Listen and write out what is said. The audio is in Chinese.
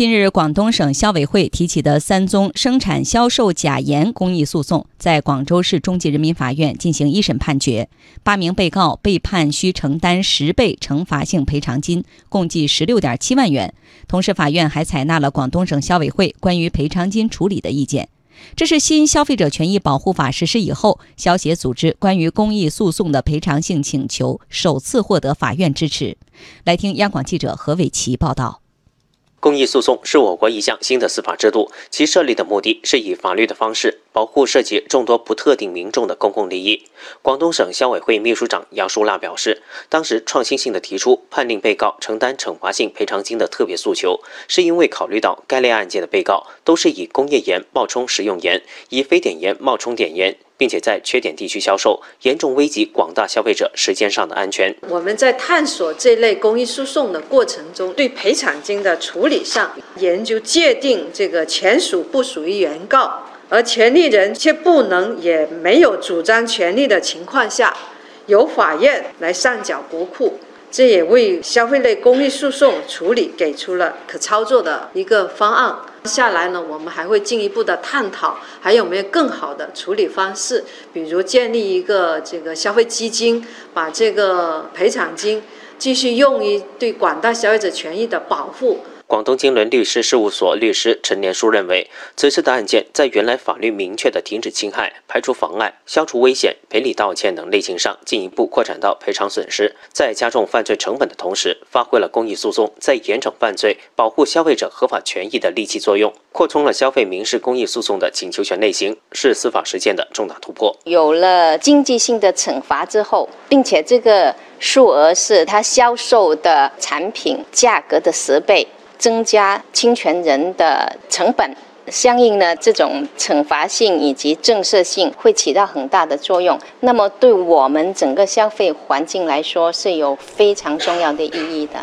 近日，广东省消委会提起的三宗生产销售假盐公益诉讼，在广州市中级人民法院进行一审判决，八名被告被判需承担十倍惩罚性赔偿金，共计十六点七万元。同时，法院还采纳了广东省消委会关于赔偿金处理的意见。这是新消费者权益保护法实施以后，消协组织关于公益诉讼的赔偿性请求首次获得法院支持。来听央广记者何伟奇报道。公益诉讼是我国一项新的司法制度，其设立的目的是以法律的方式保护涉及众多不特定民众的公共利益。广东省消委会秘书长杨淑娜表示，当时创新性的提出判令被告承担惩罚性赔偿金的特别诉求，是因为考虑到该类案件的被告都是以工业盐冒充食用盐，以非碘盐冒充碘盐。并且在缺点地区销售，严重危及广大消费者时间上的安全。我们在探索这类公益诉讼的过程中，对赔偿金的处理上，研究界定这个钱属不属于原告，而权利人却不能也没有主张权利的情况下，由法院来上缴国库。这也为消费类公益诉讼处理给出了可操作的一个方案。接下来呢，我们还会进一步的探讨，还有没有更好的处理方式，比如建立一个这个消费基金，把这个赔偿金继续用于对广大消费者权益的保护。广东金轮律师事务所律师陈连书认为，此次的案件在原来法律明确的停止侵害、排除妨碍、消除危险、赔礼道歉等类型上进一步扩展到赔偿损失，在加重犯罪成本的同时，发挥了公益诉讼在严惩犯罪、保护消费者合法权益的利器作用，扩充了消费民事公益诉讼的请求权类型，是司法实践的重大突破。有了经济性的惩罚之后，并且这个数额是他销售的产品价格的十倍。增加侵权人的成本，相应的这种惩罚性以及震慑性会起到很大的作用。那么，对我们整个消费环境来说是有非常重要的意义的。